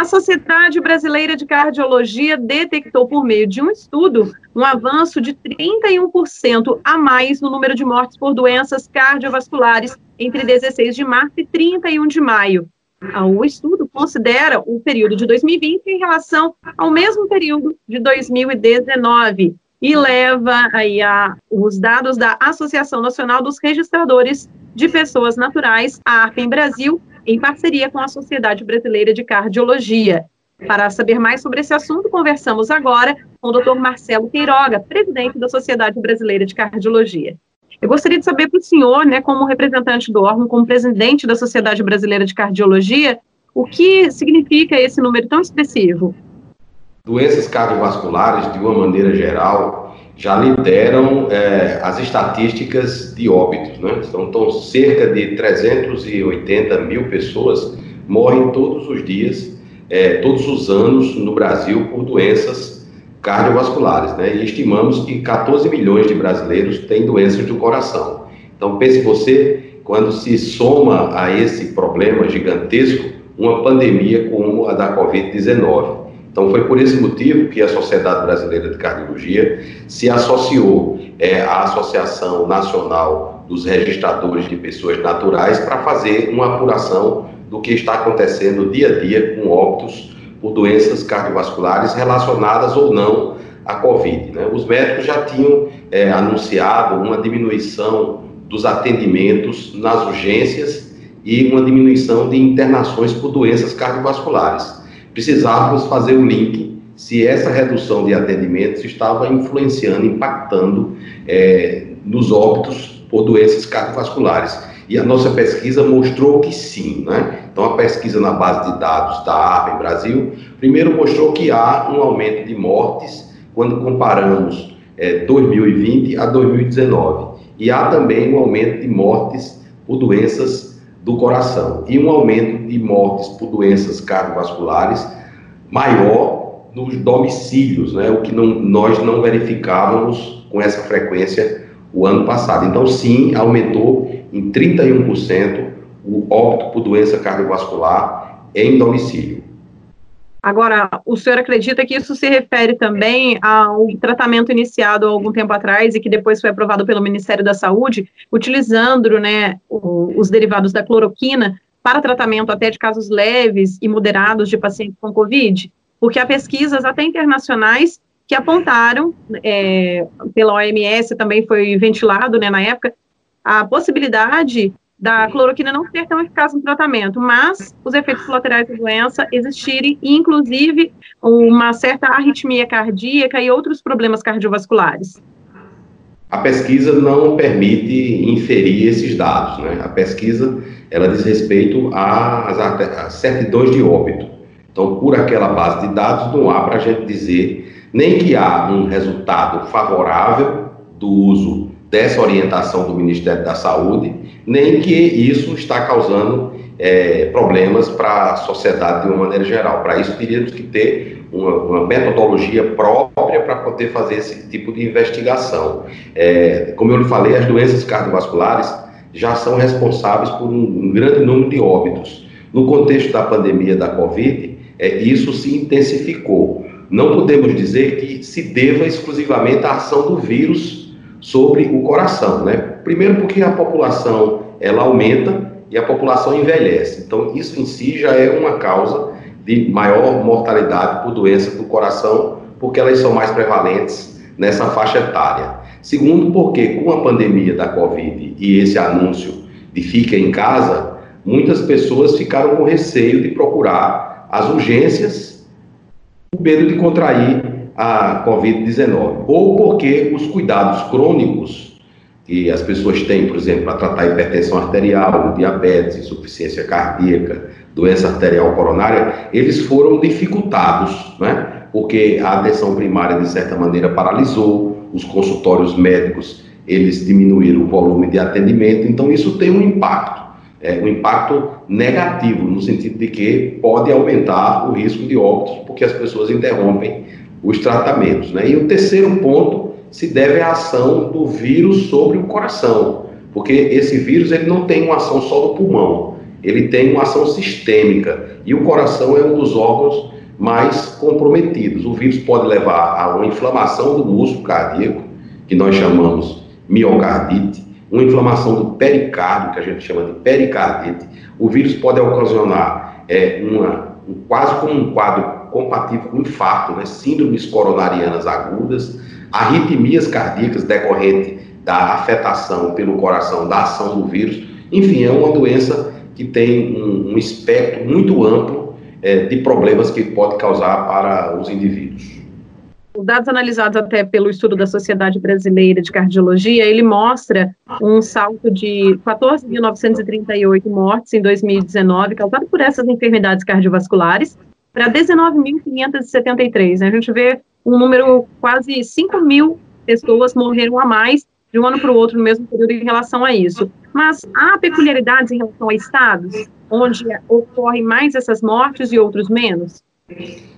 A Sociedade Brasileira de Cardiologia detectou, por meio de um estudo, um avanço de 31% a mais no número de mortes por doenças cardiovasculares entre 16 de março e 31 de maio. O estudo considera o período de 2020 em relação ao mesmo período de 2019 e leva aí a, os dados da Associação Nacional dos Registradores de Pessoas Naturais, a ARPEM Brasil, em parceria com a Sociedade Brasileira de Cardiologia. Para saber mais sobre esse assunto, conversamos agora com o Dr. Marcelo Queiroga, presidente da Sociedade Brasileira de Cardiologia. Eu gostaria de saber para o senhor, né, como representante do órgão, como presidente da Sociedade Brasileira de Cardiologia, o que significa esse número tão expressivo? Doenças cardiovasculares, de uma maneira geral, já lideram é, as estatísticas de óbitos. Né? Então, então, cerca de 380 mil pessoas morrem todos os dias, é, todos os anos no Brasil por doenças cardiovasculares. Né? E estimamos que 14 milhões de brasileiros têm doenças do coração. Então, pense você, quando se soma a esse problema gigantesco, uma pandemia como a da Covid-19. Então, foi por esse motivo que a Sociedade Brasileira de Cardiologia se associou é, à Associação Nacional dos Registradores de Pessoas Naturais para fazer uma apuração do que está acontecendo dia a dia com óbitos por doenças cardiovasculares relacionadas ou não à Covid. Né? Os médicos já tinham é, anunciado uma diminuição dos atendimentos nas urgências e uma diminuição de internações por doenças cardiovasculares precisávamos fazer o link se essa redução de atendimentos estava influenciando, impactando é, nos óbitos por doenças cardiovasculares. E a nossa pesquisa mostrou que sim. Né? Então, a pesquisa na base de dados da ARPA em Brasil, primeiro mostrou que há um aumento de mortes quando comparamos é, 2020 a 2019. E há também um aumento de mortes por doenças do coração e um aumento de mortes por doenças cardiovasculares maior nos domicílios, né, o que não, nós não verificávamos com essa frequência o ano passado. Então, sim, aumentou em 31% o óbito por doença cardiovascular em domicílio. Agora, o senhor acredita que isso se refere também ao tratamento iniciado há algum tempo atrás e que depois foi aprovado pelo Ministério da Saúde, utilizando né, os derivados da cloroquina para tratamento até de casos leves e moderados de pacientes com Covid? Porque há pesquisas até internacionais que apontaram, é, pela OMS também foi ventilado né, na época, a possibilidade da cloroquina não ser tão eficaz no tratamento, mas os efeitos colaterais da doença existirem, inclusive uma certa arritmia cardíaca e outros problemas cardiovasculares. A pesquisa não permite inferir esses dados, né? A pesquisa, ela diz respeito às, certidões de óbito. Então, por aquela base de dados, não há para a gente dizer nem que há um resultado favorável do uso dessa orientação do Ministério da Saúde, nem que isso está causando é, problemas para a sociedade de uma maneira geral. Para isso, teríamos que ter uma, uma metodologia própria para poder fazer esse tipo de investigação. É, como eu lhe falei, as doenças cardiovasculares já são responsáveis por um, grande número de óbitos. No contexto da pandemia da Covid, é, isso se intensificou. Não podemos dizer que se deva exclusivamente à ação do vírus sobre o coração, né? Primeiro porque a população ela aumenta e a população envelhece. Então isso em si já é uma causa de maior mortalidade por doença do coração, porque elas são mais prevalentes nessa faixa etária. Segundo, porque com a pandemia da Covid e esse anúncio de fica em casa, muitas pessoas ficaram com receio de procurar as urgências, com medo de contrair a Covid-19, ou porque os cuidados crônicos que as pessoas têm, por exemplo, para tratar hipertensão arterial, diabetes, insuficiência cardíaca, doença arterial coronária, eles foram dificultados, né? porque a atenção primária, de certa maneira, paralisou, os consultórios médicos, eles diminuíram o volume de atendimento, então isso tem um impacto, é, um impacto negativo, no sentido de que pode aumentar o risco de óbitos, porque as pessoas interrompem os tratamentos. Né? E o terceiro ponto se deve à ação do vírus sobre o coração, porque esse vírus ele não tem uma ação só no pulmão, ele tem uma ação sistêmica e o coração é um dos órgãos mais comprometidos. O vírus pode levar a uma inflamação do músculo cardíaco, que nós chamamos miocardite, uma inflamação do pericárdio, que a gente chama de pericardite. O vírus pode ocasionar é, uma, um, quase como um quadro compatível com infarto, né, síndromes coronarianas agudas, arritmias cardíacas decorrente da afetação pelo coração da ação do vírus. Enfim, é uma doença que tem um, um espectro muito amplo é, de problemas que pode causar para os indivíduos. Os dados analisados até pelo estudo da Sociedade Brasileira de Cardiologia, ele mostra um salto de 14.938 mortes em 2019, causado por essas enfermidades cardiovasculares, para 19.573. Né? A gente vê um número quase 5 mil pessoas morreram a mais de um ano para o outro no mesmo período em relação a isso. Mas há peculiaridades em relação a estados onde ocorrem mais essas mortes e outros menos?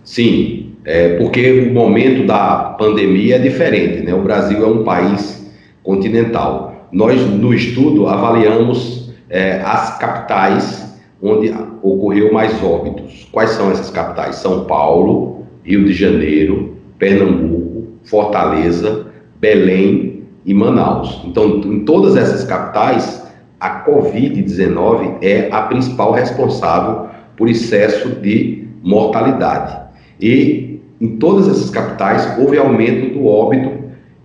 Sim, é porque o momento da pandemia é diferente, né? O Brasil é um país continental. Nós, no estudo, avaliamos é, as capitais onde ocorreu mais óbitos. Quais são essas capitais? São Paulo, Rio de Janeiro, Pernambuco, Fortaleza, Belém e Manaus. Então, em todas essas capitais, a Covid-19 é a principal responsável por excesso de mortalidade. E em todas essas capitais houve aumento do óbito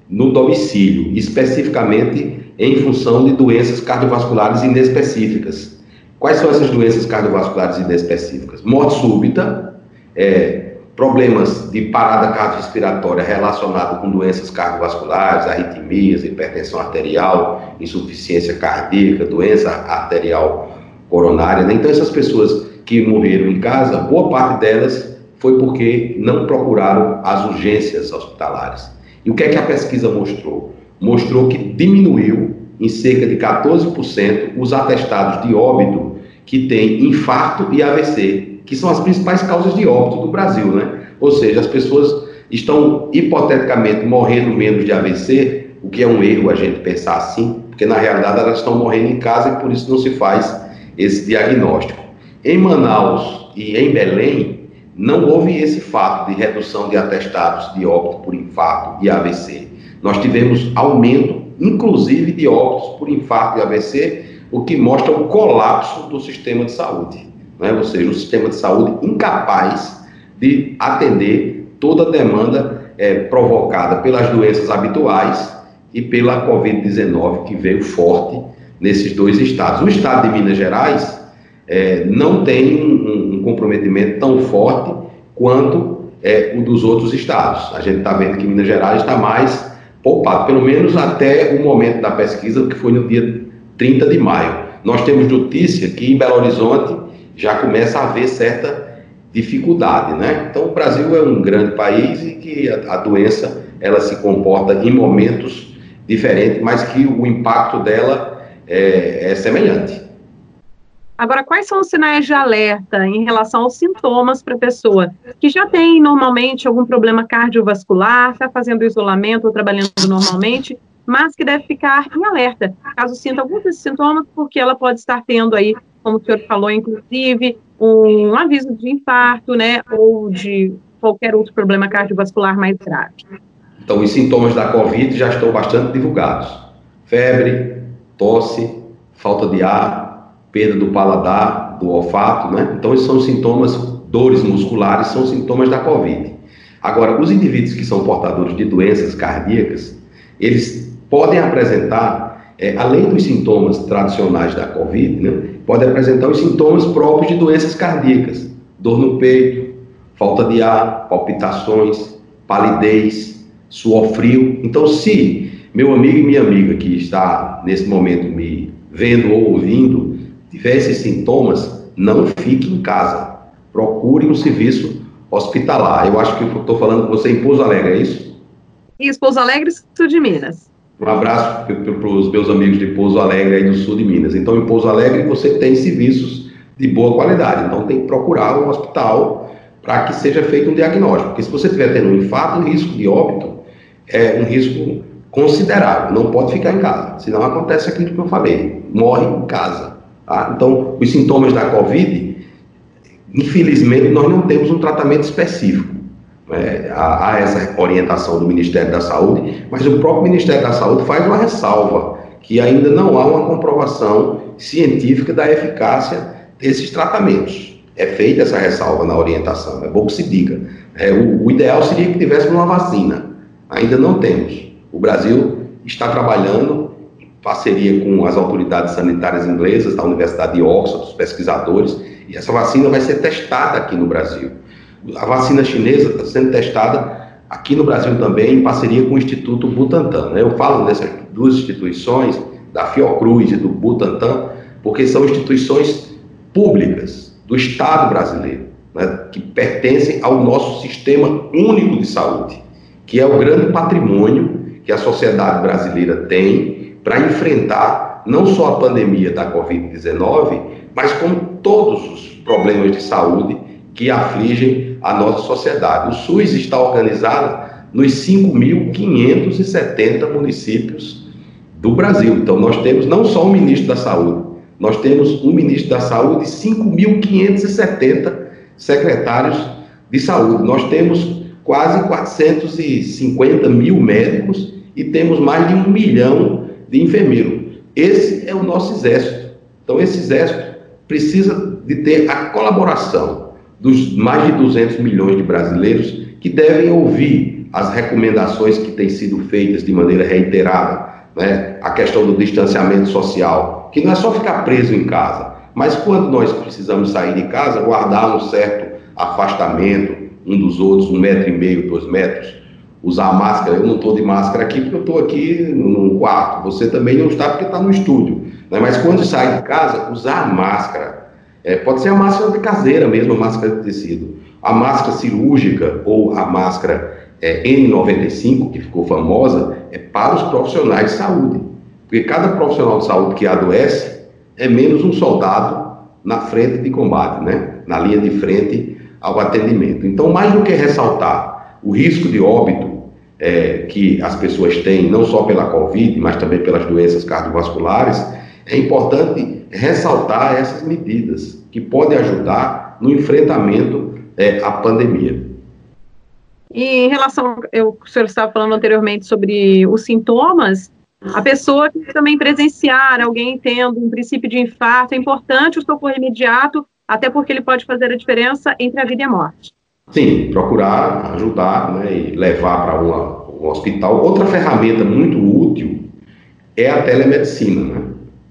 no domicílio, especificamente em função de doenças cardiovasculares inespecíficas. Quais são essas doenças cardiovasculares inespecíficas? Morte súbita, é, problemas de parada cardiorrespiratória relacionados com doenças cardiovasculares, arritmias, hipertensão arterial, insuficiência cardíaca, doença arterial coronária. Né? Então, essas pessoas que morreram em casa, boa parte delas foi porque não procuraram as urgências hospitalares. E o que é que a pesquisa mostrou? Mostrou que diminuiu em cerca de 14% os atestados de óbito que têm infarto e AVC, que são as principais causas de óbito do Brasil, né? Ou seja, as pessoas estão hipoteticamente morrendo menos de AVC, o que é um erro a gente pensar assim, porque na realidade elas estão morrendo em casa e por isso não se faz esse diagnóstico. Em Manaus e em Belém, não houve esse fato de redução de atestados de óbito por infarto e AVC. Nós tivemos aumento, inclusive, de óbitos por infarto e AVC, o que mostra o colapso do sistema de saúde né? ou seja, o sistema de saúde incapaz de atender toda a demanda é, provocada pelas doenças habituais e pela Covid-19, que veio forte nesses dois estados. O estado de Minas Gerais é, não tem um, um, comprometimento tão forte quanto é, o dos outros estados. A gente está vendo que Minas Gerais está mais poupado, pelo menos até o momento da pesquisa, que foi no dia 30 de maio. Nós temos notícia que em Belo Horizonte já começa a haver certa dificuldade, né? Então o Brasil é um grande país e que a, a doença ela se comporta em momentos diferentes, mas que o impacto dela é, é semelhante. Agora, quais são os sinais de alerta em relação aos sintomas para a pessoa que já tem normalmente algum problema cardiovascular, está fazendo isolamento ou trabalhando normalmente, mas que deve ficar em alerta, caso sinta algum desses sintomas, porque ela pode estar tendo aí como o senhor falou, inclusive, um aviso de infarto, né, ou de qualquer outro problema cardiovascular mais grave. Então, os sintomas da COVID já estão bastante divulgados: febre, tosse, falta de ar, perda do paladar, do olfato, né? Então, esses são sintomas, dores musculares, são sintomas da COVID. Agora, os indivíduos que são portadores de doenças cardíacas, eles podem apresentar, é, além dos sintomas tradicionais da COVID, né, pode apresentar os sintomas próprios de doenças cardíacas, dor no peito, falta de ar, palpitações, palidez, suor frio. Então, se meu amigo e minha amiga que está nesse momento me vendo ou ouvindo tiver esses sintomas, não fique em casa. Procure um serviço hospitalar. Eu acho que eu estou falando com você em Pouso Alegre, é isso? Isso, Pouso Alegre, sul de Minas. Um abraço para os meus amigos de Pouso Alegre aí do sul de Minas. Então, em Pouso Alegre você tem serviços de boa qualidade. Então, tem que procurar um hospital para que seja feito um diagnóstico. Porque se você estiver tendo um infarto, o risco de óbito é um risco considerável. Não pode ficar em casa. Senão acontece aquilo que eu falei. Morre em casa. Tá? Então, os sintomas da Covid, infelizmente, nós não temos um tratamento específico. É, há, há essa orientação do Ministério da Saúde, mas o próprio Ministério da Saúde faz uma ressalva que ainda não há uma comprovação científica da eficácia desses tratamentos. É feita essa ressalva na orientação, é bom que se diga. É, o, o ideal seria que tivéssemos uma vacina, ainda não temos. O Brasil está trabalhando parceria com as autoridades sanitárias inglesas, da Universidade de Oxford, os pesquisadores, e essa vacina vai ser testada aqui no Brasil. A vacina chinesa está sendo testada aqui no Brasil também, em parceria com o Instituto Butantan. Né? Eu falo dessas duas instituições, da Fiocruz e do Butantan, porque são instituições públicas do Estado brasileiro, né? que pertencem ao nosso sistema único de saúde, que é o grande patrimônio que a sociedade brasileira tem para enfrentar não só a pandemia da Covid-19, mas como todos os problemas de saúde que afligem a nossa sociedade. O SUS está organizado nos 5.570 municípios do Brasil. Então, nós temos não só o ministro da Saúde, nós temos um ministro da Saúde e 5.570 secretários de saúde. Nós temos quase 450 mil médicos e temos mais de um milhão de enfermeiros. Esse é o nosso exército. Então, esse exército precisa de ter a colaboração dos mais de 200 milhões de brasileiros que devem ouvir as recomendações que têm sido feitas de maneira reiterada, né? a questão do distanciamento social, que não é só ficar preso em casa, mas quando nós precisamos sair de casa, guardar um certo afastamento um dos outros, um metro e meio, dois metros, usar máscara. Eu não estou de máscara aqui porque eu estou aqui num quarto, você também não está porque está no estúdio. Né? Mas quando sai de casa, usar máscara é, pode ser a máscara de caseira mesmo, a máscara de tecido. A máscara cirúrgica ou a máscara é, N95, que ficou famosa, é para os profissionais de saúde. Porque cada profissional de saúde que adoece é menos um soldado na frente de combate, né? na linha de frente ao atendimento. Então, mais do que ressaltar o risco de óbito é, que as pessoas têm, não só pela Covid, mas também pelas doenças cardiovasculares, é importante ressaltar essas medidas que podem ajudar no enfrentamento é, à pandemia. E em relação, eu, o senhor estava falando anteriormente sobre os sintomas, a pessoa que também presenciar alguém tendo um princípio de infarto, é importante o socorro imediato, até porque ele pode fazer a diferença entre a vida e a morte. Sim, procurar ajudar né, e levar para um hospital. Outra ferramenta muito útil é a telemedicina, né?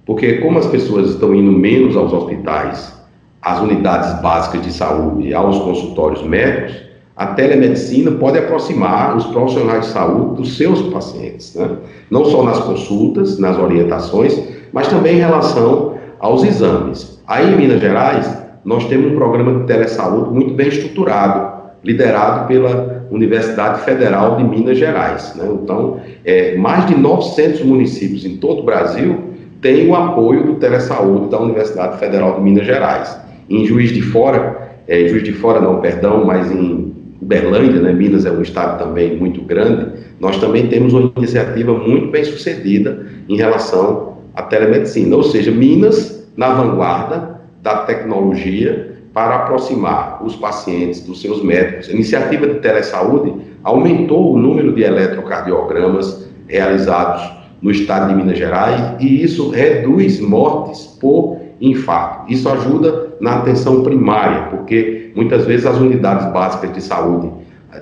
Porque como as pessoas estão indo menos aos hospitais, às unidades básicas de saúde, aos consultórios médicos, a telemedicina pode aproximar os profissionais de saúde dos seus pacientes, né? não só nas consultas, nas orientações, mas também em relação aos exames. Aí em Minas Gerais, nós temos um programa de telesaúde muito bem estruturado, liderado pela Universidade Federal de Minas Gerais. Né? Então, é, mais de 900 municípios em todo o Brasil tem o apoio do Telesaúde da Universidade Federal de Minas Gerais. Em Juiz de Fora, é, Juiz de Fora não, perdão, mas em Uberlândia, né, Minas é um estado também muito grande, nós também temos uma iniciativa muito bem sucedida em relação à telemedicina, ou seja, Minas na vanguarda da tecnologia para aproximar os pacientes dos seus médicos. A iniciativa de telesaúde aumentou o número de eletrocardiogramas realizados no estado de Minas Gerais e isso reduz mortes por infarto. Isso ajuda na atenção primária, porque muitas vezes as unidades básicas de saúde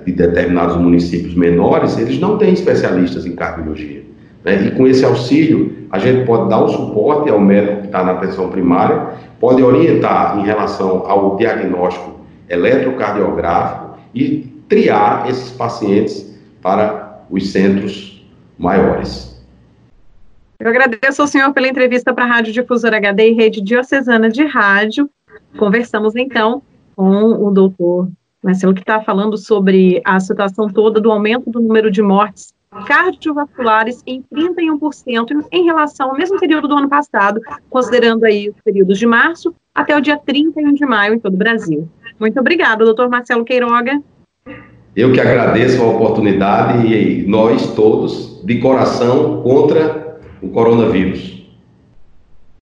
de determinados municípios menores, eles não têm especialistas em cardiologia. Né? E com esse auxílio, a gente pode dar um suporte ao médico que está na atenção primária, pode orientar em relação ao diagnóstico eletrocardiográfico e triar esses pacientes para os centros maiores. Eu agradeço ao senhor pela entrevista para a Rádio Difusora HD e Rede Diocesana de Rádio. Conversamos então com o doutor Marcelo, que está falando sobre a situação toda do aumento do número de mortes cardiovasculares em 31% em relação ao mesmo período do ano passado, considerando aí os períodos de março até o dia 31 de maio em todo o Brasil. Muito obrigada, doutor Marcelo Queiroga. Eu que agradeço a oportunidade e nós todos, de coração, contra o coronavírus.